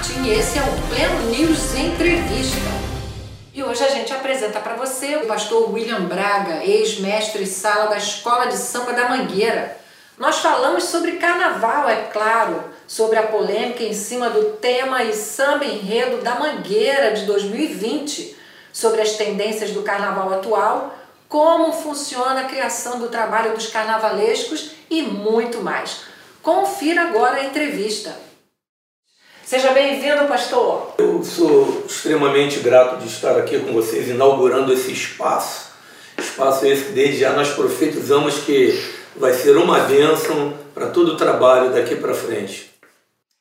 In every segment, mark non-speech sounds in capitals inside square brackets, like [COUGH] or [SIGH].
Martin e esse é o Pleno News Entrevista. E hoje a gente apresenta para você o pastor William Braga, ex-mestre sala da Escola de Samba da Mangueira. Nós falamos sobre carnaval, é claro, sobre a polêmica em cima do tema e samba enredo da Mangueira de 2020, sobre as tendências do carnaval atual, como funciona a criação do trabalho dos carnavalescos e muito mais. Confira agora a entrevista. Seja bem-vindo, pastor. Eu sou extremamente grato de estar aqui com vocês, inaugurando esse espaço. Espaço esse que desde já nós profetizamos que vai ser uma bênção para todo o trabalho daqui para frente.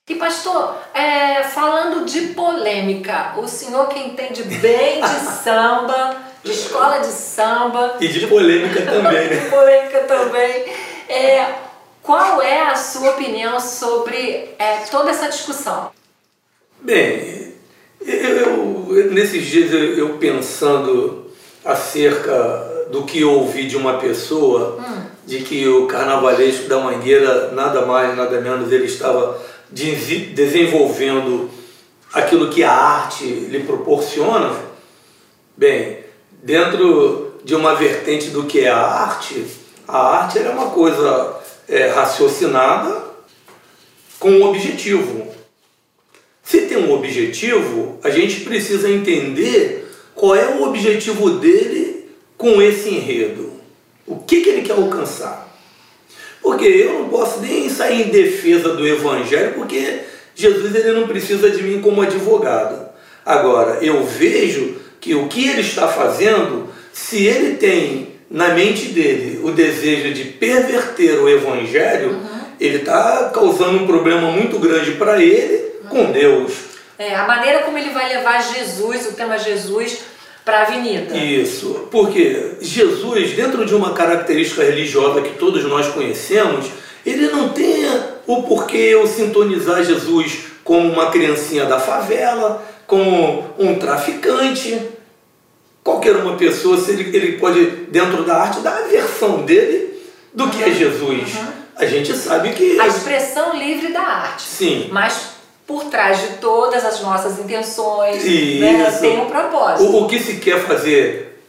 E pastor, é, falando de polêmica, o senhor que entende bem de [LAUGHS] samba, de escola de samba. E de polêmica também, né? [LAUGHS] de polêmica também. É, qual é a sua opinião sobre é, toda essa discussão? Bem, eu, eu, nesses dias eu, eu, pensando acerca do que eu ouvi de uma pessoa, hum. de que o carnavalesco da Mangueira, nada mais, nada menos, ele estava desenvolvendo aquilo que a arte lhe proporciona. Bem, dentro de uma vertente do que é a arte, a arte é uma coisa é, raciocinada com um objetivo. Se tem um objetivo, a gente precisa entender qual é o objetivo dele com esse enredo. O que, que ele quer alcançar? Porque eu não posso nem sair em defesa do Evangelho, porque Jesus ele não precisa de mim como advogado. Agora, eu vejo que o que ele está fazendo, se ele tem na mente dele o desejo de perverter o Evangelho, uhum. ele está causando um problema muito grande para ele com Deus. É, a maneira como ele vai levar Jesus, o tema Jesus, para a avenida. Isso, porque Jesus, dentro de uma característica religiosa que todos nós conhecemos, ele não tem o porquê eu sintonizar Jesus como uma criancinha da favela, como um traficante. Qualquer uma pessoa, se ele, ele pode, dentro da arte, dar a versão dele do que é Jesus. Uhum. A gente sabe que. A expressão livre da arte. Sim. Mas por trás de todas as nossas intenções, né, tem um propósito. O, o, que se quer fazer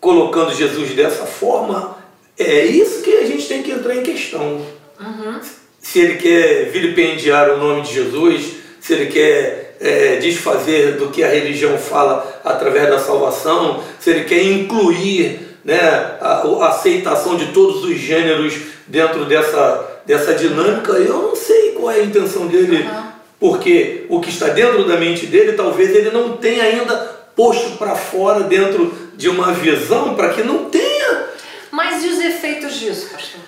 colocando Jesus dessa forma, é isso que a gente tem que entrar em questão. Uhum. Se ele quer vilipendiar o nome de Jesus, se ele quer é, desfazer do que a religião fala através da salvação, se ele quer incluir né, a, a aceitação de todos os gêneros dentro dessa, dessa dinâmica, eu não sei qual é a intenção dele. Uhum porque o que está dentro da mente dele, talvez ele não tenha ainda posto para fora dentro de uma visão para que não tenha. Mas e os efeitos disso, pastor?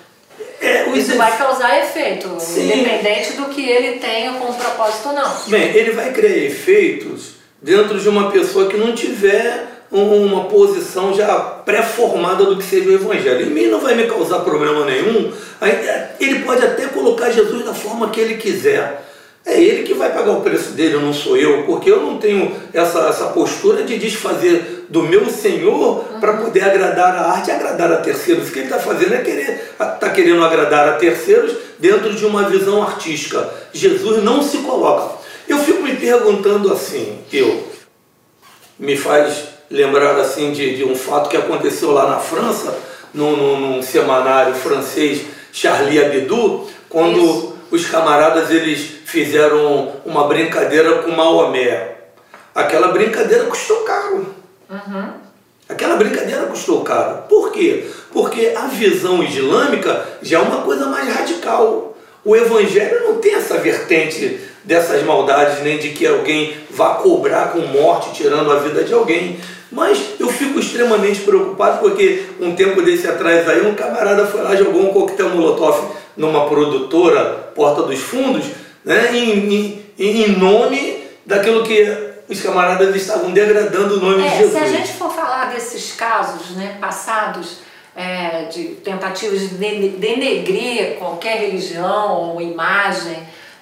É, Isso vai causar efeito, Sim. independente do que ele tenha como propósito ou não. Bem, ele vai criar efeitos dentro de uma pessoa que não tiver uma posição já pré-formada do que seja o Evangelho. Em mim não vai me causar problema nenhum. Ele pode até colocar Jesus da forma que ele quiser. É ele que vai pagar o preço dele, não sou eu, porque eu não tenho essa, essa postura de desfazer do meu Senhor para poder agradar a arte e agradar a terceiros. O que ele está fazendo é querer, está querendo agradar a terceiros dentro de uma visão artística. Jesus não se coloca. Eu fico me perguntando assim, eu, me faz lembrar assim de, de um fato que aconteceu lá na França, num, num, num semanário francês Charlie Hebdo, quando Isso. Os camaradas eles fizeram uma brincadeira com Maomé. Aquela brincadeira custou caro. Uhum. Aquela brincadeira custou caro. Por quê? Porque a visão islâmica já é uma coisa mais radical. O evangelho não tem essa vertente dessas maldades, nem de que alguém vá cobrar com morte, tirando a vida de alguém. Mas eu fico extremamente preocupado porque um tempo desse atrás aí um camarada foi lá jogou um coquetel molotov numa produtora, Porta dos Fundos, né, em, em, em nome daquilo que os camaradas estavam degradando o nome é, de Jesus. Se a gente for falar desses casos né, passados, é, de tentativas de denegrir qualquer religião ou imagem,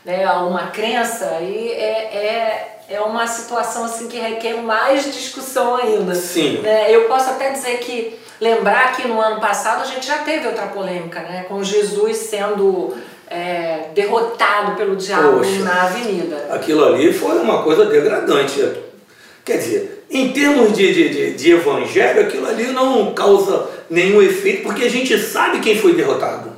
né, uma crença, aí é, é, é uma situação assim que requer mais discussão ainda. Sim. Né? Eu posso até dizer que, lembrar que no ano passado a gente já teve outra polêmica, né, com Jesus sendo é, derrotado pelo diabo Poxa. na avenida. Aquilo ali foi uma coisa degradante. Quer dizer, em termos de, de, de, de evangelho, aquilo ali não causa nenhum efeito, porque a gente sabe quem foi derrotado.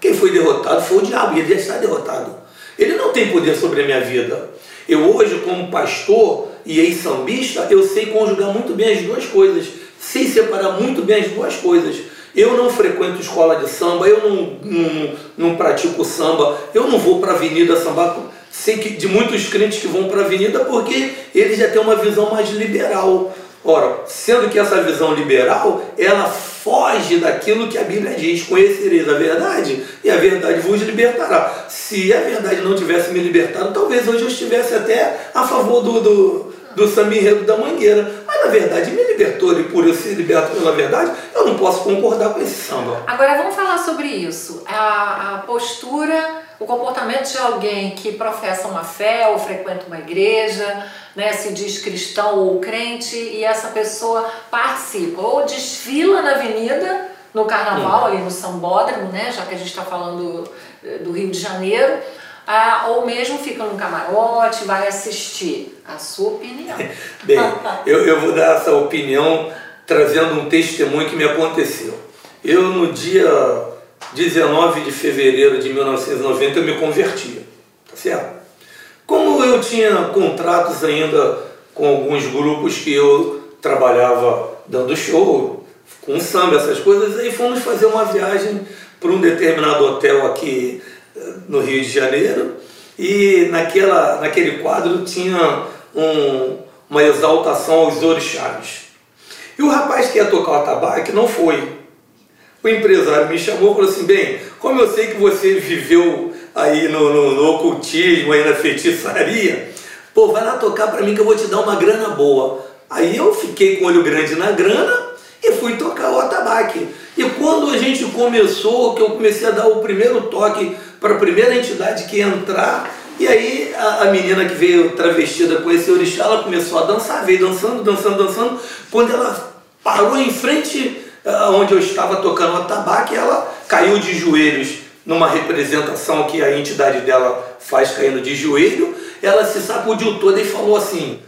Quem foi derrotado foi o diabo, e ele já está derrotado. Ele não tem poder sobre a minha vida. Eu hoje, como pastor e ex-sambista, eu sei conjugar muito bem as duas coisas. Sei separar muito bem as duas coisas. Eu não frequento escola de samba, eu não, não, não pratico samba, eu não vou para a avenida sambar. Sei que de muitos crentes que vão para a avenida porque eles já têm uma visão mais liberal. Ora, sendo que essa visão liberal, ela foge daquilo que a Bíblia diz: conhecereis a verdade e a verdade vos libertará. Se a verdade não tivesse me libertado, talvez hoje eu estivesse até a favor do, do, do samba enredo da mangueira. Mas na verdade me libertou e por eu ser liberto pela verdade, eu não posso concordar com esse samba. Agora vamos falar sobre isso. A, a postura, o comportamento de alguém que professa uma fé ou frequenta uma igreja, né, se diz cristão ou crente, e essa pessoa participa ou desfila na avenida, no carnaval, ali no sambódromo, né, já que a gente está falando eh, do Rio de Janeiro, ah, ou mesmo fica no camarote, vai assistir. A sua opinião. [LAUGHS] Bem, eu, eu vou dar essa opinião trazendo um testemunho que me aconteceu. Eu, no dia 19 de fevereiro de 1990, eu me converti, tá certo? Como eu tinha contratos ainda com alguns grupos que eu trabalhava dando show, com samba, essas coisas, aí fomos fazer uma viagem para um determinado hotel aqui eh, no Rio de Janeiro e naquela, naquele quadro tinha um, uma exaltação aos orixás. E o rapaz que ia tocar o atabaque não foi. O empresário me chamou e falou assim, bem, como eu sei que você viveu aí no, no, no ocultismo, aí na feitiçaria, pô, vai lá tocar para mim que eu vou te dar uma grana boa. Aí eu fiquei com o olho grande na grana e fui tocar o atabaque. E quando a gente começou, que eu comecei a dar o primeiro toque para a primeira entidade que entrar, e aí a, a, menina que veio travestida com esse orixá, ela começou a dançar, veio dançando, dançando, dançando. Quando ela parou em frente onde eu estava tocando o atabaque, ela caiu de joelhos numa representação que a entidade dela faz caindo de joelho. Ela se sacudiu toda e falou assim: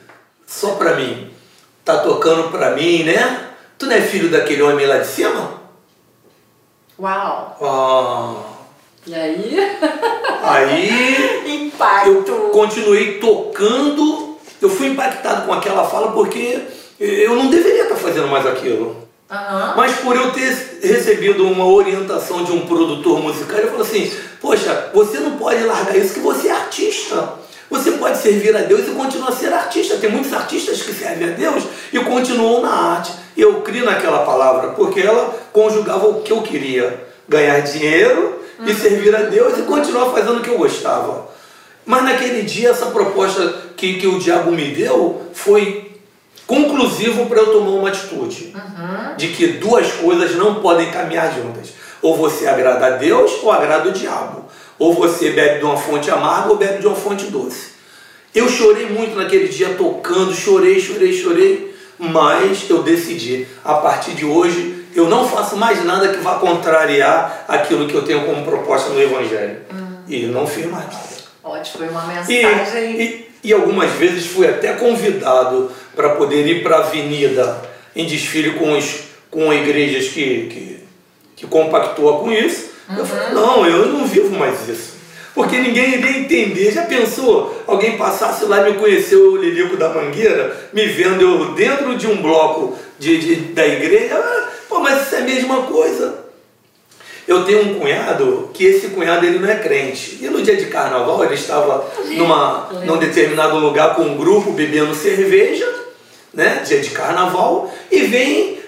só para mim, tá tocando para mim, né? Tu não é filho daquele homem lá de cima? Uau! Ah. E aí? Aí [LAUGHS] Impacto. eu continuei tocando. Eu fui impactado com aquela fala porque eu não deveria estar fazendo mais aquilo. Mas por eu ter recebido uma orientação de um produtor musical, ele falou assim: Poxa, você não pode largar isso, que você é artista. Você pode servir a Deus e continuar a ser artista. Tem muitos artistas que servem a Deus e continuam na arte. Eu criei naquela palavra, porque ela conjugava o que eu queria: ganhar dinheiro e servir a Deus e continuar fazendo o que eu gostava. Mas naquele dia, essa proposta que, que o diabo me deu foi conclusivo para eu tomar uma atitude de que duas coisas não podem caminhar juntas. Ou você agrada a Deus ou agrada o diabo. Ou você bebe de uma fonte amarga ou bebe de uma fonte doce. Eu chorei muito naquele dia tocando, chorei, chorei, chorei, mas eu decidi, a partir de hoje, eu não faço mais nada que vá contrariar aquilo que eu tenho como proposta no Evangelho. E não fiz mais nada. Ótimo, foi uma mensagem. e, e algumas vezes fui até convidado para poder ir para a avenida em desfile com, os, com igrejas que, que, que compactua com isso. Eu falei, não, eu não vivo mais isso. Porque ninguém iria entender. Já pensou? Alguém passasse lá e me conheceu, o Lilico da Mangueira, me vendo eu dentro de um bloco de, de- da igreja. Ah, Pô, mas isso é a mesma coisa. Eu tenho um cunhado que esse cunhado ele não é crente. E no dia de carnaval ele estava numa, num determinado lugar com um grupo bebendo cerveja, né? Dia de carnaval, e vem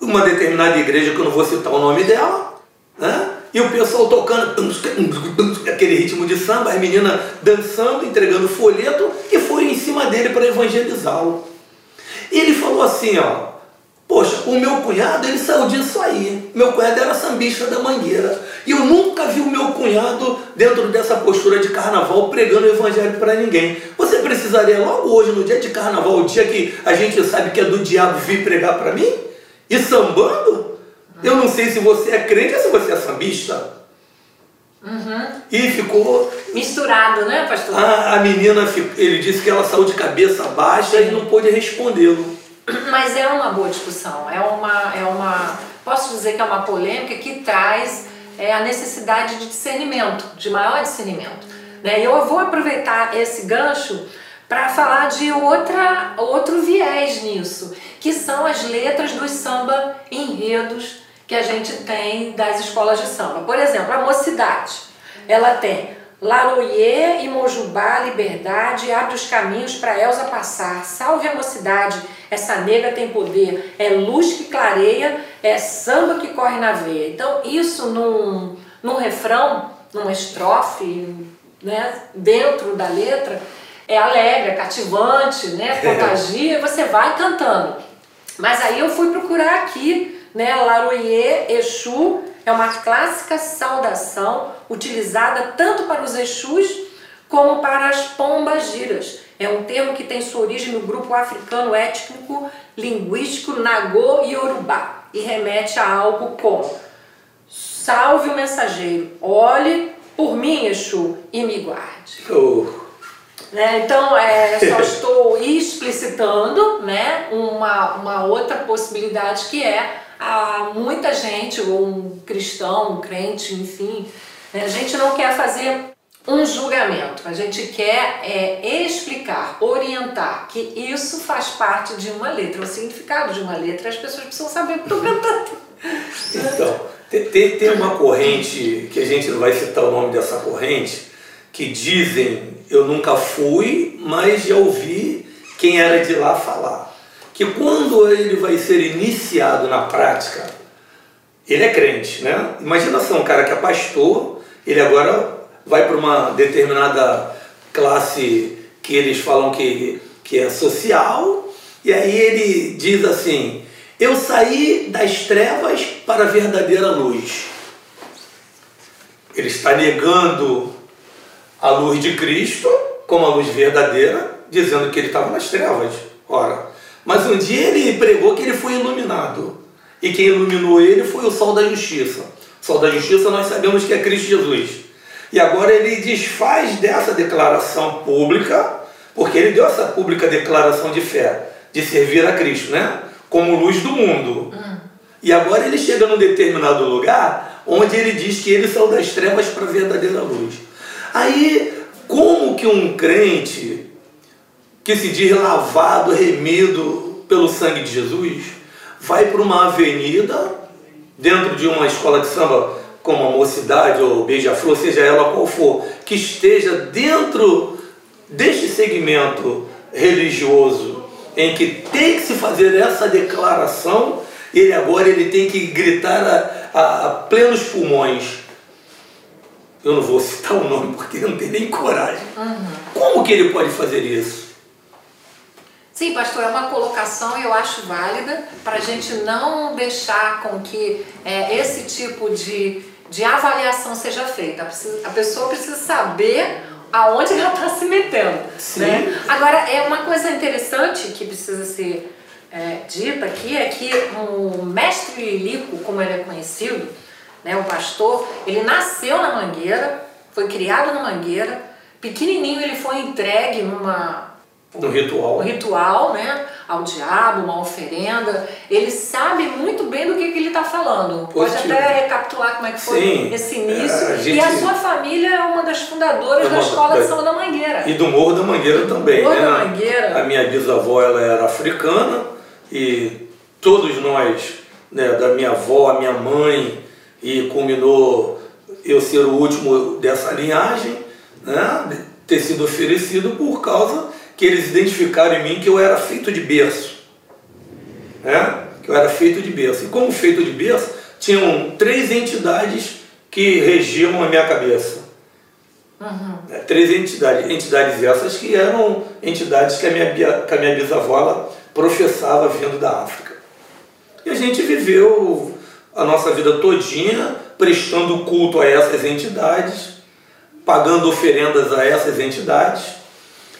uma determinada igreja que eu não vou citar o nome dela, né? E o pessoal tocando aquele ritmo de samba, as meninas dançando, entregando folheto, e foi em cima dele para evangelizá-lo. E ele falou assim, ó, Poxa, o meu cunhado, ele saiu disso aí. Meu cunhado era sambista da Mangueira. E eu nunca vi o meu cunhado dentro dessa postura de carnaval pregando o evangelho para ninguém. Você precisaria logo hoje, no dia de carnaval, o dia que a gente sabe que é do diabo vir pregar para mim? E sambando? Eu não sei se você é crente ou se você é sambista. Uhum. E ficou. Misturado, né, pastor? A, a menina, ele disse que ela saiu de cabeça baixa e não pôde respondê-lo. Mas é uma boa discussão, é uma, é uma. Posso dizer que é uma polêmica que traz é, a necessidade de discernimento, de maior discernimento. Né? E eu vou aproveitar esse gancho para falar de outra, outro viés nisso, que são as letras dos samba enredos que a gente tem das escolas de samba. Por exemplo, a Mocidade, ela tem Laroyer e Mojubá, liberdade, abre os caminhos para Elsa passar. Salve a mocidade, essa nega tem poder. É luz que clareia, é samba que corre na veia. Então, isso num, num refrão, numa estrofe, né, dentro da letra, é alegre, é cativante, né, [LAUGHS] contagia, e você vai cantando. Mas aí eu fui procurar aqui, né, Laroyer, Exu, é uma clássica saudação utilizada tanto para os Exus como para as pombas giras. É um termo que tem sua origem no grupo africano étnico linguístico Nagô e Yorubá e remete a algo como Salve o mensageiro, olhe por mim, Exu, e me guarde. Oh. Né? Então, é, só estou explicitando né, uma, uma outra possibilidade que é a muita gente, ou um cristão, um crente, enfim, né, a gente não quer fazer um julgamento, a gente quer é, explicar, orientar que isso faz parte de uma letra, o significado de uma letra, as pessoas precisam saber que estou cantando. Então, tem, tem uma corrente, que a gente não vai citar o nome dessa corrente, que dizem, eu nunca fui, mas já ouvi quem era de lá falar, que quando ele vai ser iniciado na prática, ele é crente, né? Imagina só um cara que é pastor, ele agora vai para uma determinada classe que eles falam que, que é social, e aí ele diz assim: Eu saí das trevas para a verdadeira luz. Ele está negando a luz de Cristo como a luz verdadeira, dizendo que ele estava nas trevas. Ora, mas um dia ele pregou que ele foi iluminado. E quem iluminou ele foi o sol da justiça. O sol da justiça nós sabemos que é Cristo Jesus. E agora ele desfaz dessa declaração pública, porque ele deu essa pública declaração de fé, de servir a Cristo, né? Como luz do mundo. Hum. E agora ele chega num determinado lugar onde ele diz que ele saiu das trevas para a verdadeira luz. Aí, como que um crente que se diz lavado, remido pelo sangue de Jesus, vai para uma avenida dentro de uma escola de samba como a mocidade ou beija-flor, seja ela qual for, que esteja dentro deste segmento religioso em que tem que se fazer essa declaração, ele agora ele tem que gritar a, a, a plenos pulmões. Eu não vou citar o nome porque não tem nem coragem. Uhum. Como que ele pode fazer isso? Sim, pastor, é uma colocação eu acho válida para a gente não deixar com que é, esse tipo de, de avaliação seja feita. A pessoa precisa saber aonde ela está se metendo. Né? Agora, é uma coisa interessante que precisa ser é, dita aqui é que o mestre Lico, como ele é conhecido, né, o pastor, ele nasceu na Mangueira, foi criado na Mangueira, pequenininho ele foi entregue numa no ritual. Um ritual, né? Ao diabo, uma oferenda. Ele sabe muito bem do que, que ele está falando. Positivo. Pode até recapitular como é que foi Sim, esse início. É, a gente... E a sua família é uma das fundadoras é uma, da Escola da, de Samba da Mangueira. E do Morro da Mangueira também. Morro né? da Mangueira. A minha bisavó ela era africana e todos nós, né, da minha avó, a minha mãe, e culminou eu ser o último dessa linhagem, né, ter sido oferecido por causa que eles identificaram em mim que eu era feito de berço. Né? Que eu era feito de berço. E como feito de berço, tinham três entidades que regiam a minha cabeça. Uhum. É, três entidades. Entidades essas que eram entidades que a minha, que a minha bisavó professava vindo da África. E a gente viveu a nossa vida todinha prestando culto a essas entidades, pagando oferendas a essas entidades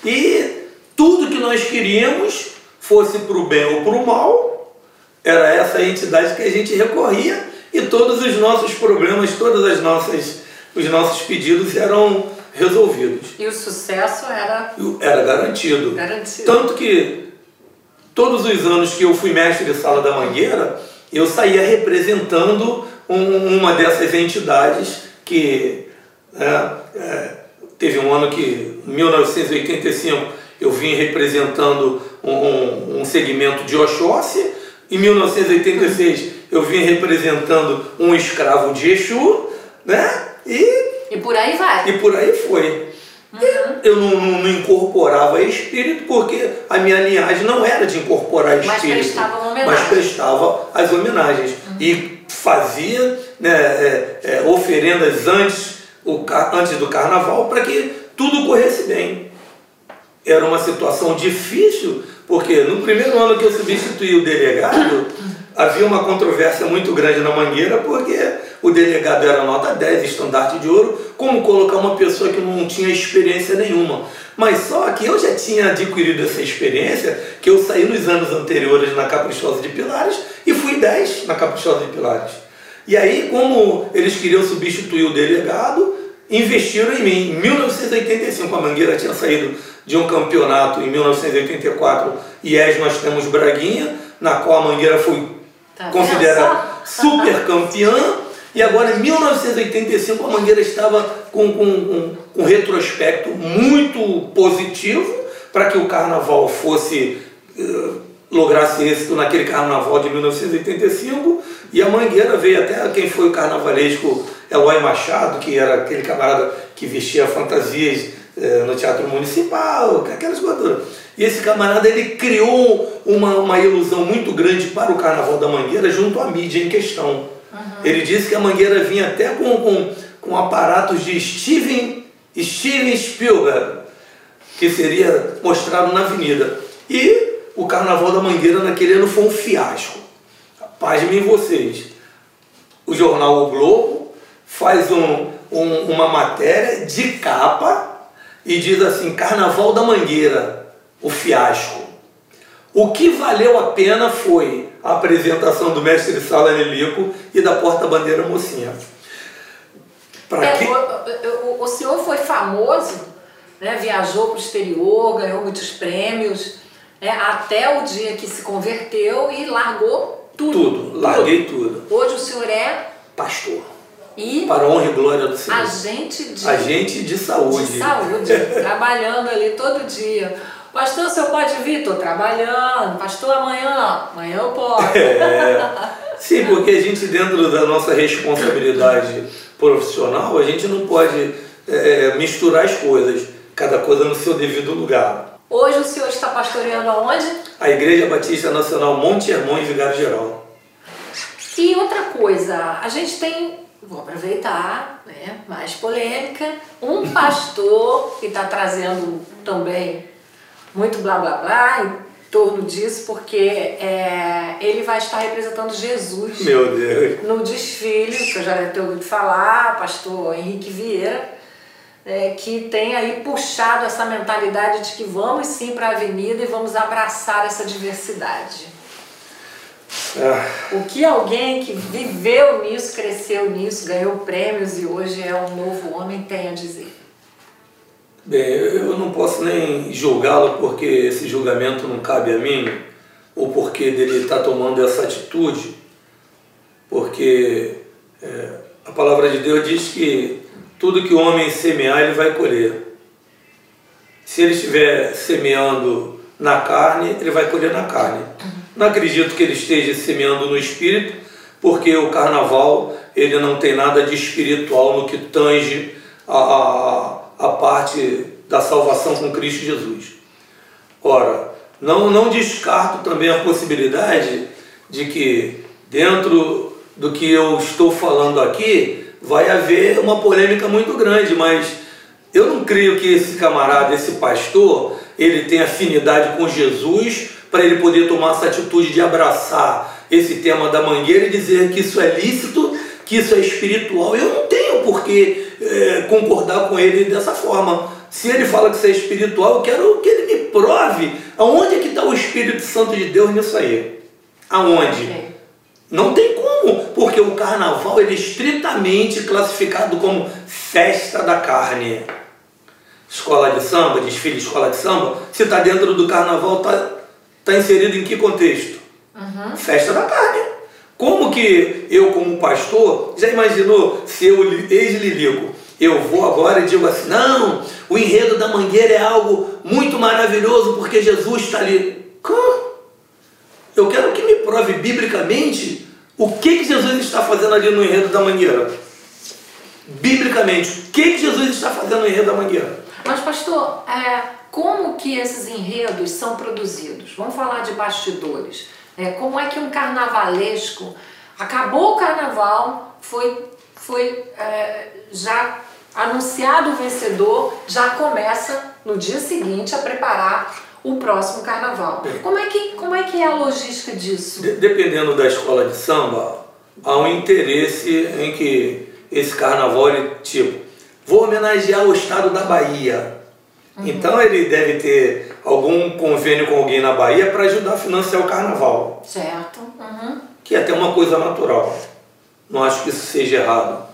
e tudo que nós queríamos, fosse para o bem ou para o mal, era essa entidade que a gente recorria e todos os nossos problemas, todas as nossas os nossos pedidos eram resolvidos. E o sucesso era Era garantido. garantido. Tanto que todos os anos que eu fui mestre de sala da Mangueira, eu saía representando um- uma dessas entidades que né, é, teve um ano que, em 1985, eu vim representando um, um- segmento de Oxóssi, em 1986 eu vim representando um escravo de Exu, né? E E por aí vai. e por aí foi. Eu não, não- não incorporava espírito porque a minha linhagem não era de incorporar Mas espírito. prestava uma homenagem. Mas prestava as homenagens. E fazia né, é, é, oferendas antes, o, antes do carnaval para que tudo corresse bem. Era uma situação difícil, porque no primeiro ano que eu substituí o delegado, havia uma controvérsia muito grande na Mangueira, porque o delegado era nota 10, estandarte de ouro, como colocar uma pessoa que não tinha experiência nenhuma. Mas só que eu já tinha adquirido essa experiência, que eu saí nos anos anteriores na Caprichosa de Pilares e fui 10 na Caprichosa de Pilares. E aí, como eles queriam substituir o delegado, investiram em mim. Em 1985, a Mangueira tinha saído de um campeonato, em 1984, IES nós temos Braguinha, na qual a Mangueira foi Tá considerada super campeã. E agora, em 1985, a Mangueira estava com, com, com, um retrospecto muito positivo para que o carnaval fosse. eh, lograsse êxito naquele carnaval de 1985 e a Mangueira veio até quem foi o carnavalesco Eloy Machado, que era aquele camarada que vestia fantasias no Teatro Municipal, aquelas coisas. E esse camarada ele criou uma, uma ilusão muito grande para o Carnaval da Mangueira junto à mídia em questão. Ele disse que a Mangueira vinha até com, com, com aparatos de Steven, Steven Spielberg, que seria mostrado na avenida. E o Carnaval da Mangueira naquele ano foi um fiasco. Pasmem vocês. O jornal O Globo faz um, um- uma matéria de capa e diz assim, Carnaval da Mangueira, o fiasco. O que valeu a pena foi a apresentação do mestre de sala Nelico e da porta-bandeira Mocinha. É, que... o, o- senhor foi famoso, né? viajou para o exterior, ganhou muitos prêmios, né? até o dia que se converteu e largou tudo. Tudo, larguei tudo. Hoje o senhor é Pastor, e para a honra e glória do Senhor. agente de, Agente de saúde. de saúde, trabalhando ali todo dia. Pastor, o senhor pode vir? Estou trabalhando. Pastor, amanhã? Amanhã eu posso. É, sim, porque a gente, dentro da nossa responsabilidade profissional, a gente não pode é, misturar as coisas, cada coisa no seu devido lugar. Hoje o senhor está pastoreando aonde? A Igreja Batista Nacional Monte Hermon e Vigário Geral. E outra coisa, a gente tem, vou aproveitar, né, mais polêmica, um pastor que está trazendo também muito blá blá blá em torno disso, porque é, ele vai estar representando Jesus Meu Deus. no desfile, que eu já deve ter ouvido falar, pastor Henrique Vieira, é, que tem aí puxado essa mentalidade de que vamos sim para a avenida e vamos abraçar essa diversidade. Ah, O que alguém que viveu nisso, cresceu nisso, ganhou prêmios e hoje é um novo homem tem a dizer? Bem, eu não posso nem julgá-lo porque esse julgamento não cabe a mim, ou porque dele estar tomando essa atitude, porque é, a palavra de Deus diz que tudo que o homem semear, ele vai colher. Se ele estiver semeando na carne, ele vai colher na carne. Não acredito que ele esteja semeando no espírito, porque o carnaval ele não tem nada de espiritual no que tange a, a, a parte da salvação com Cristo Jesus. Ora, não, não descarto também a possibilidade de que dentro do que eu estou falando aqui vai haver uma polêmica muito grande, mas eu não creio que esse camarada, esse pastor, ele tenha afinidade com Jesus para ele poder tomar essa atitude de abraçar esse tema da mangueira e dizer que isso é lícito, que isso é espiritual. Eu não tenho por que eh, concordar com ele dessa forma. Se ele fala que isso é espiritual, eu quero que ele me prove aonde é que está o Espírito Santo de Deus nisso aí. Aonde? Não tem como, porque o carnaval ele é estritamente classificado como festa da carne. Escola de samba, desfile de escola de samba, se está dentro do carnaval, está tá inserido em que contexto? Uhum. Festa da carne. Como que eu, como pastor, já imaginou se eu ex-lilico, eu vou agora e digo assim, não, o enredo da mangueira é algo muito maravilhoso porque Jesus está ali. Eu quero que me prove biblicamente o que, que Jesus está fazendo ali no enredo da mangueira. Biblicamente, o que, que Jesus está fazendo no enredo da mangueira? Mas, pastor, é, como que esses enredos são produzidos? Vamos falar de bastidores. É, como é que um carnavalesco acabou o carnaval, foi, foi é, já anunciado o vencedor, já começa no dia seguinte a preparar o próximo carnaval. Como é que, como é, que é a logística disso? De, dependendo da escola de samba, há um interesse em que esse carnaval, ele, tipo, vou homenagear o estado da Bahia. Uhum. Então ele deve ter algum convênio com alguém na Bahia para ajudar a financiar o carnaval. Certo. Uhum. Que é até uma coisa natural. Não acho que isso seja errado.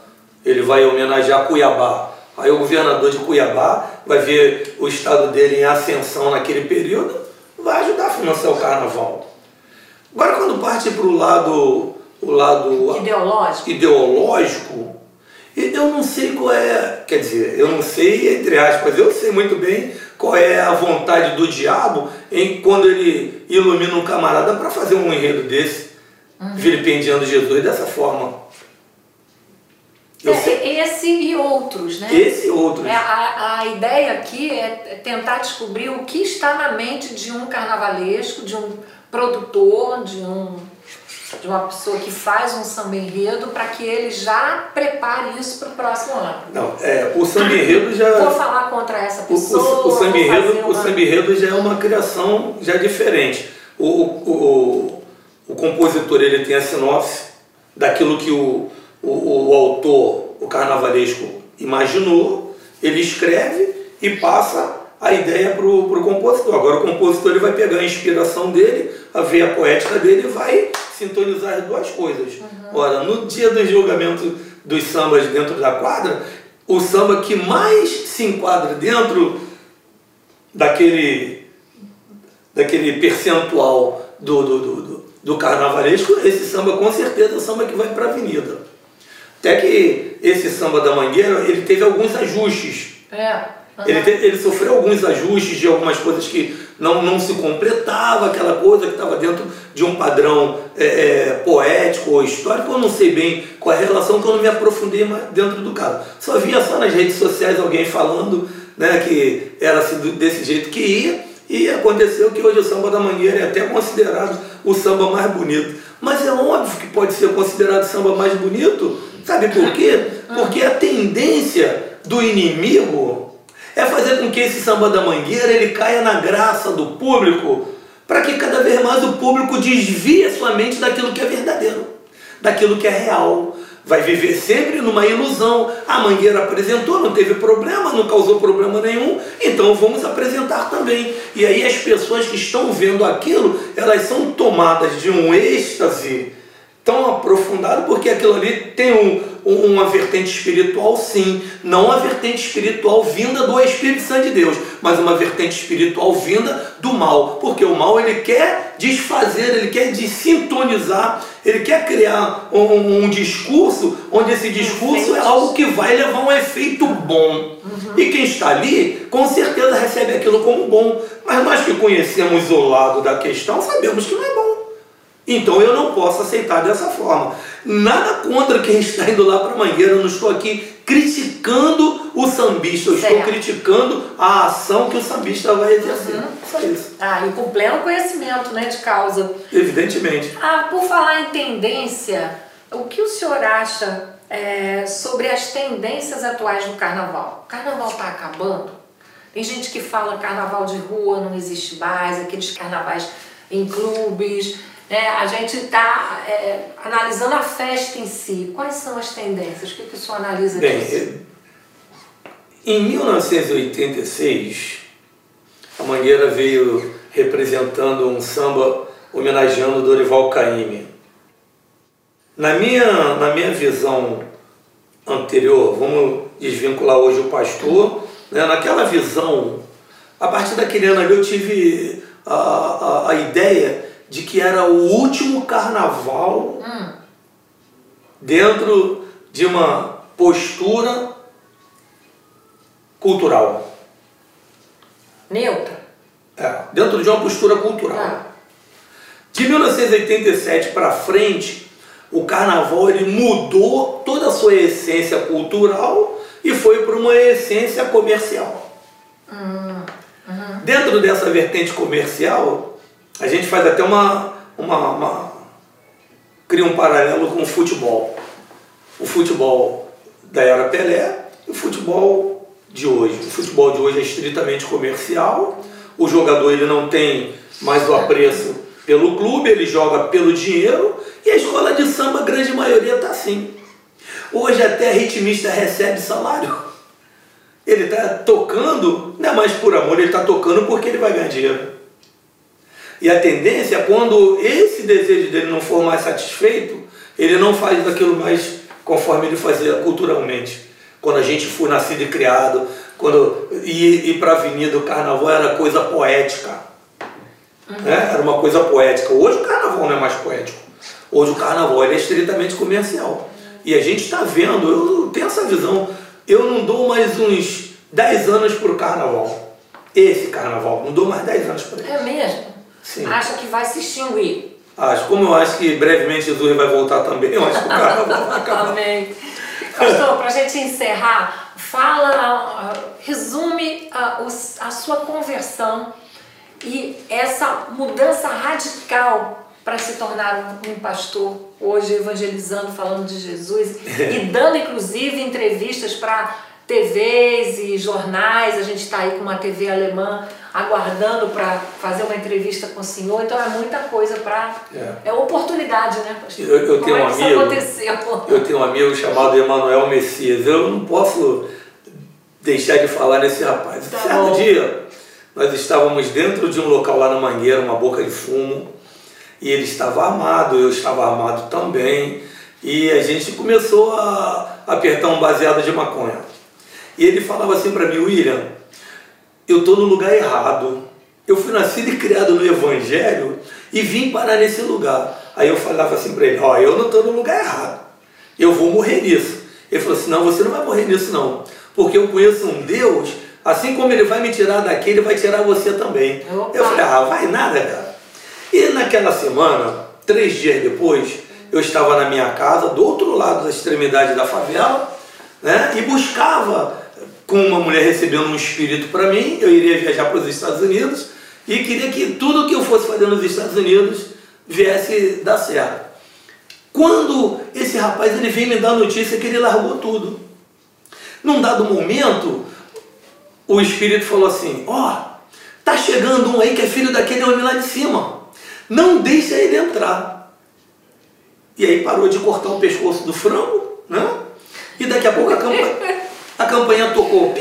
Ele vai homenagear Cuiabá. Aí o governador de Cuiabá vai ver o estado dele em ascensão naquele período, vai ajudar a financiar o carnaval. Agora quando parte para o lado, o lado ideológico. ideológico, eu não sei qual é, quer dizer, eu não sei entre aspas, eu sei muito bem qual é a vontade do diabo em quando ele ilumina um camarada para fazer um enredo desse, uhum. vilipendiando Jesus dessa forma. É, esse e outros, né? Esse e outros. É, a, a ideia aqui é tentar descobrir o que está na mente de um carnavalesco, de um produtor, de um de uma pessoa que faz um samba enredo para que ele já prepare isso para o próximo ano. Não, é, o samba enredo já. Vou falar contra essa pessoa. O, o, o samba enredo, uma... o samba enredo já é uma criação já diferente. O, o, o, o compositor ele tem a sinopse daquilo que o, o, o autor, o carnavalesco, imaginou, ele escreve e passa a ideia para o compositor. Agora o compositor ele vai pegar a inspiração dele, a veia poética dele e vai sintonizar as duas coisas. Uhum. Ora, no dia do julgamento dos sambas dentro da quadra, o samba que mais se enquadra dentro daquele, daquele percentual do, do, do, do carnavalesco, esse samba com certeza é o samba que vai para a avenida. Até que esse samba da Mangueira, ele teve alguns ajustes. É. Uhum. Ele, te, ele sofreu alguns ajustes de algumas coisas que não, não se completava, aquela coisa que estava dentro de um padrão é, é, poético ou histórico. Eu não sei bem qual é a relação, que eu não me aprofundei dentro do caso. Só via só nas redes sociais alguém falando né, que era assim, desse jeito que ia, e aconteceu que hoje o samba da Mangueira é até considerado o samba mais bonito. Mas é óbvio que pode ser considerado o samba mais bonito, sabe por quê? [LAUGHS] Porque a tendência do inimigo é fazer com que esse samba da mangueira ele caia na graça do público, para que cada vez mais o público desvie sua mente daquilo que é verdadeiro, daquilo que é real. Vai viver sempre numa ilusão. A mangueira apresentou, não teve problema, não causou problema nenhum, então vamos apresentar também. E aí as pessoas que estão vendo aquilo, elas são tomadas de um êxtase tão aprofundado, porque aquilo ali tem um, um, uma vertente espiritual, sim, não uma vertente espiritual vinda do Espírito Santo de Deus, mas uma vertente espiritual vinda do mal, porque o mal ele quer desfazer, ele quer desintonizar, ele quer criar um, um discurso onde esse discurso é algo que vai levar um efeito bom. Uhum. E quem está ali, com certeza recebe aquilo como bom, mas nós que conhecemos o lado da questão sabemos que não é bom. Então eu não posso aceitar dessa forma. Nada contra quem está indo lá para a Mangueira, eu não estou aqui criticando o sambista, eu certo. estou criticando a ação que o sambista vai exercer. Uhum. Só isso. Ah, e com pleno conhecimento né, de causa. Evidentemente. Ah, por falar em tendência, o que o senhor acha é, sobre as tendências atuais do carnaval? O carnaval está acabando? Tem gente que fala carnaval de rua não existe mais, aqueles carnavais em clubes. É, a gente está é, analisando a festa em si. Quais são as tendências? O que, que o senhor analisa Bem, disso? Em 1986, a Mangueira veio representando um samba homenageando Dorival Caymmi. Na minha, na minha visão anterior, vamos desvincular hoje o pastor, né? naquela visão, a partir daquele ano ali eu tive a, a, a ideia de que era o último carnaval Hum. dentro de uma postura cultural. Neutra. É, dentro de uma postura cultural. Ah. De 1987 para frente, o carnaval ele mudou toda a sua essência cultural e foi para uma essência comercial. Dentro dessa vertente comercial, a gente faz até uma, uma, uma- cria um paralelo com o futebol. O futebol da era Pelé e o futebol de hoje. O futebol de hoje é estritamente comercial. O jogador ele não tem mais o apreço pelo clube, ele joga pelo dinheiro e a escola de samba, a grande maioria, está assim. Hoje até ritmista recebe salário. Ele está tocando, não é mais por amor, ele está tocando porque ele vai ganhar dinheiro. E a tendência é quando esse desejo dele não for mais satisfeito, ele não faz daquilo mais conforme ele fazia culturalmente. Quando a gente foi nascido e criado, quando ir, ir para a avenida, o carnaval era coisa poética. Né? Era uma coisa poética. Hoje o carnaval não é mais poético. Hoje o carnaval é estritamente comercial. E a gente está vendo, eu tenho essa visão, eu não dou mais uns 10 anos para o carnaval. Esse carnaval, não dou mais 10 anos para ele. É mesmo? Sim. Acha que vai se extinguir? Acho, como eu acho que brevemente Jesus vai voltar também, eu acho que o carnaval vai acabar. Amém. Pastor, para a gente encerrar, fala, ah, resume ah, os- a sua conversão e essa mudança radical para se tornar um pastor, hoje evangelizando, falando de Jesus [LAUGHS] e dando inclusive entrevistas para TVs e jornais. A gente está aí com uma TV alemã aguardando para fazer uma entrevista com o senhor, então é muita coisa para. É. É. oportunidade, né, pastor? Eu- eu tenho é um amigo- aconteceu? Eu tenho um amigo chamado Emanuel Messias. Eu não posso deixar de falar nesse rapaz. Tá certo bom. dia, nós estávamos dentro de um local lá na Mangueira, uma boca de fumo, e ele estava armado, eu estava armado também, e a gente começou a apertar um baseado de maconha. E ele falava assim para mim, William, eu estou no lugar errado. Eu fui nascido e criado no Evangelho e vim parar nesse lugar. Aí eu falava assim para ele, ó, eu não estou no lugar errado. Eu vou morrer nisso. Ele falou assim, não, você não vai morrer nisso não. Porque eu conheço um Deus, assim como ele vai me tirar daqui, ele vai tirar você também. Opa. Eu falei, ah, vai nada, cara. E naquela semana, três dias depois, eu estava na minha casa, do outro lado da extremidade da favela, né? E buscava, com uma mulher recebendo um espírito para mim, eu iria viajar para os Estados Unidos e queria que tudo que eu fosse fazer nos Estados Unidos viesse dar certo. Quando esse rapaz ele vem me dar a notícia que ele largou tudo. Num dado momento, o espírito falou assim: Ó, tá chegando um aí que é filho daquele homem lá de cima. Não deixa ele entrar. E aí parou de cortar o pescoço do frango, né? E daqui a pouco a campanha, campanha tocou.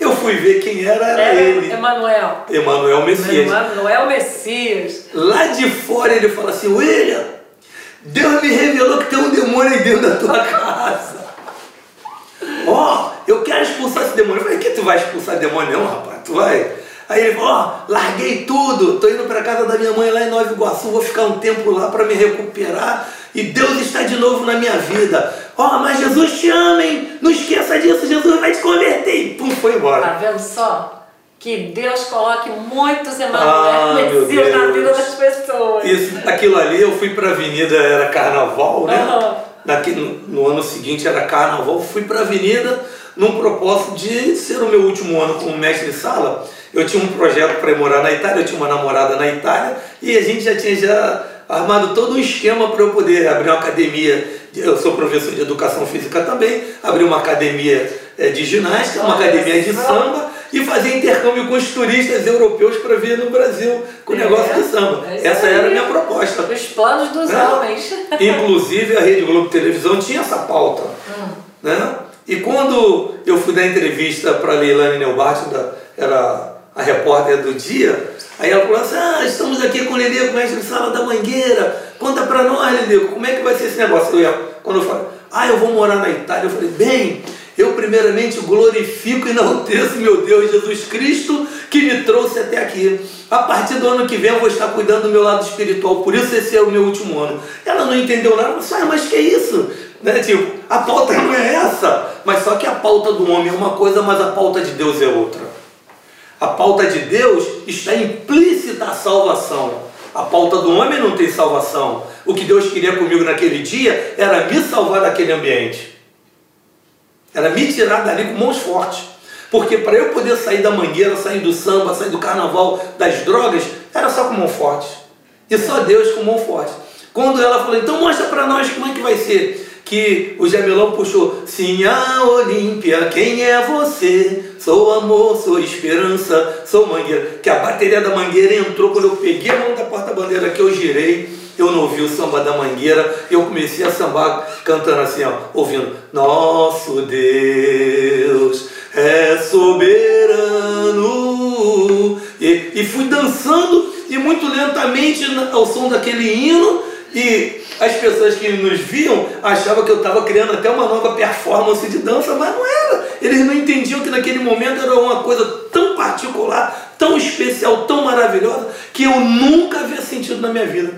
Eu fui ver quem era, era Era ele. Emanuel. Emanuel Messias. Emanuel Messias. Lá de fora ele fala assim, William, Deus me revelou que tem um demônio aí dentro da tua casa. Ó, eu quero expulsar esse demônio. Eu falei, que tu vai expulsar demônio não, rapaz? Tu vai? Aí ele falou, ó, larguei tudo, tô indo pra casa da minha mãe lá em Nova Iguaçu, vou ficar um tempo lá para me recuperar e Deus está de novo na minha vida. Ó, mas Jesus te ama, hein? Não esqueça disso, Jesus vai te converter. E pum, foi embora. Tá vendo só? Que Deus coloque muitos Ah, Emanuel Messias na vida das pessoas. Isso, aquilo ali, eu fui pra avenida, era carnaval, né? Aham. Daqui, no, no ano seguinte era carnaval, fui pra avenida num propósito de ser o meu último ano como mestre de sala. Eu tinha um projeto para ir morar na Itália, eu tinha uma namorada na Itália e a gente já tinha já armado todo um esquema para eu poder abrir uma academia. de- Eu sou professor de educação física também, abrir uma academia eh, de ginástica, uma academia de samba e fazer intercâmbio com os turistas europeus para vir no Brasil com o É, negócio de samba. é Essa era a minha proposta. Os planos dos É. homens. [LAUGHS] Inclusive a Rede Globo Televisão tinha essa pauta. Né? E quando eu fui dar entrevista para a Leilane Neubart, era a repórter do dia, aí ela falou assim, ah, estamos aqui com o Lilico, mestre de sala da Mangueira, conta para nós, Lilico, como é que vai ser esse negócio? Eu quando eu falei, ah, eu vou morar na Itália, eu falei, bem, Eu, primeiramente, glorifico e enalteço meu Deus Jesus Cristo que me trouxe até aqui. A partir do ano que vem eu vou estar cuidando do meu lado espiritual, por isso esse é o meu último ano. Ela não entendeu nada, mas, ah, mas que isso? Né? Tipo, a pauta não é essa, mas só que a pauta do homem é uma coisa, mas a pauta de Deus é outra. A pauta de Deus está implícita a salvação. A pauta do homem não tem salvação. O que Deus queria comigo naquele dia era me salvar daquele ambiente. Era me tirar dali com mãos fortes. Porque para eu poder sair da mangueira, sair do samba, sair do carnaval, das drogas, era só com mão forte. E só Deus com mão forte. Quando ela falou, então mostra para nós como é que vai ser. Que o Jamilão puxou, sim, a Olímpia, quem é você? Sou amor, sou esperança, sou mangueira. Que a bateria da mangueira entrou quando eu peguei a mão da porta-bandeira que eu girei eu não ouvi o samba da mangueira, eu comecei a sambar cantando assim, ó, ouvindo, nosso Deus é soberano. E, e fui dançando e muito lentamente ao som daquele hino, e as pessoas que nos viam achavam que eu estava criando até uma nova performance de dança, mas não era. Eles não entendiam que naquele momento era uma coisa tão particular, tão especial, tão maravilhosa, que eu nunca havia sentido na minha vida.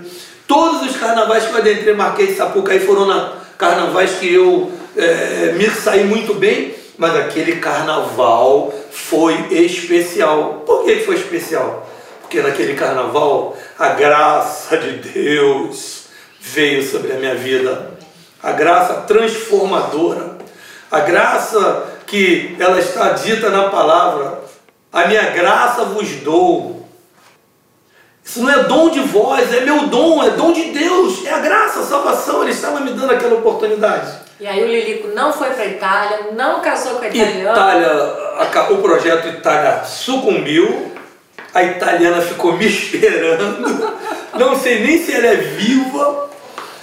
Todos os carnavais que eu adentrei Marquês de Sapucaí foram na carnavais que eu é, me saí muito bem, mas aquele carnaval foi especial. Por que foi especial? Porque naquele carnaval a graça de Deus veio sobre a minha vida. A graça transformadora. A graça que ela está dita na palavra. A minha graça vos dou isso não é dom de vós, é meu dom, é dom de Deus, é a graça, a salvação. Ele estava me dando aquela oportunidade. E aí o Lilico não foi para a Itália, não casou com a italiana. Itália, o projeto Itália sucumbiu, a italiana ficou me [LAUGHS] esperando. Não sei nem se ela é viva.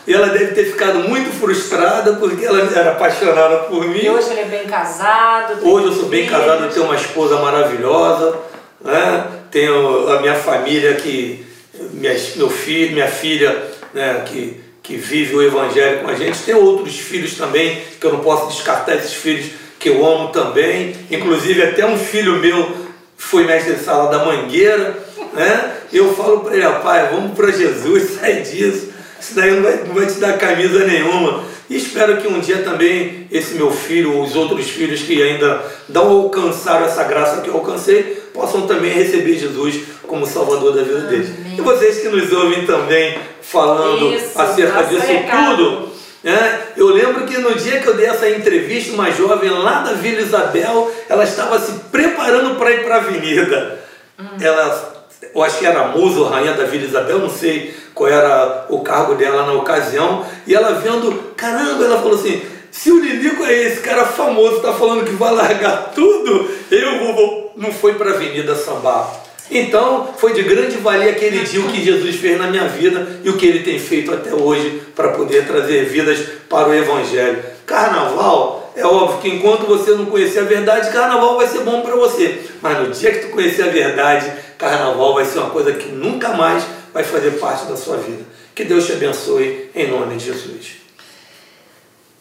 E ela deve ter ficado muito frustrada porque ela era apaixonada por mim. E hoje ele é bem casado. Hoje eu sou bem casado, eu tenho uma esposa maravilhosa. Né? tenho a minha família que, minha, meu filho, minha filha, né, que, que vive o evangelho com a gente. Tem outros filhos também, que eu não posso descartar esses filhos que eu amo também. Inclusive até um filho meu foi mestre de sala da Mangueira. Né? Eu falo para ele, pai, vamos para Jesus, [LAUGHS] sai disso. Isso daí não vai, não vai te dar camisa nenhuma. E espero que um dia também esse meu filho, ou os outros filhos que ainda não alcançaram essa graça que eu alcancei, possam também receber Jesus como Salvador da vida deles. E vocês que nos ouvem também falando Isso, acerca disso tudo, né? eu lembro que no dia que eu dei essa entrevista, uma jovem lá da Vila Isabel, ela estava se preparando para ir para a avenida. Hum. Ela, eu acho que era musa rainha da Vila Isabel, não sei qual era o cargo dela na ocasião, e ela vendo, caramba, ela falou assim, se o Lilico é esse cara famoso, está falando que vai largar tudo, eu vou, vou não foi para a Avenida Sambar. Então, foi de grande valia aquele dia o que Jesus fez na minha vida e o que ele tem feito até hoje para poder trazer vidas para o Evangelho. Carnaval, é óbvio que enquanto você não conhecer a verdade, carnaval vai ser bom para você. Mas no dia que tu conhecer a verdade, carnaval vai ser uma coisa que nunca mais vai fazer parte da sua vida. Que Deus te abençoe em nome de Jesus.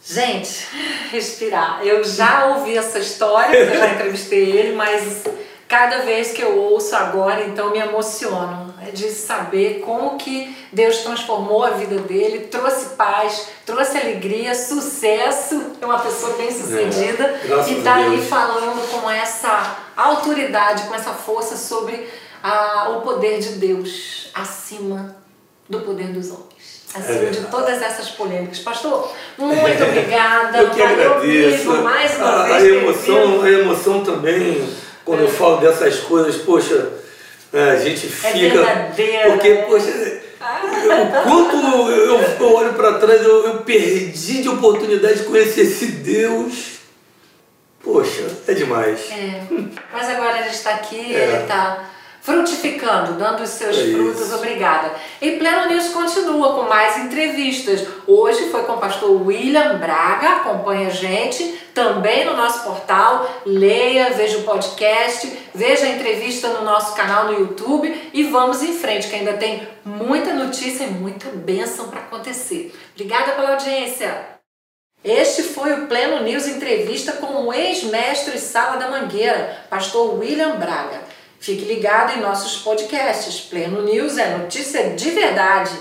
Gente, respirar. Eu já ouvi essa história, eu já entrevistei ele, mas cada vez que eu ouço agora, então me emociono é de saber como que Deus transformou a vida dele, trouxe paz, trouxe alegria, sucesso, é uma pessoa bem sucedida é, e está aí falando com essa autoridade, com essa força sobre a, o poder de Deus acima do poder dos homens acima é de todas essas polêmicas. Pastor, muito [LAUGHS] obrigada. Eu que agradeço. mais uma a, vez. A emoção, a emoção também, quando é. eu falo dessas coisas, poxa, é, a gente é fica. É porque, poxa. O [LAUGHS] quanto eu, eu olho para trás, eu, eu perdi de oportunidade de conhecer esse Deus. Poxa, é demais. É. Mas agora ele está aqui, é. ele está frutificando, dando os seus é frutos. Isso. Obrigada. E Pleno News continua com mais entrevistas. Hoje foi com o pastor William Braga, acompanha a gente também no nosso portal. Leia, veja o podcast, veja a entrevista no nosso canal no YouTube e vamos em frente, que ainda tem muita notícia e muita bênção para acontecer. Obrigada pela audiência. Este foi o Pleno News entrevista com o ex-mestre Sala da Mangueira, pastor William Braga. Fique ligado em nossos podcasts. Pleno News é notícia de verdade.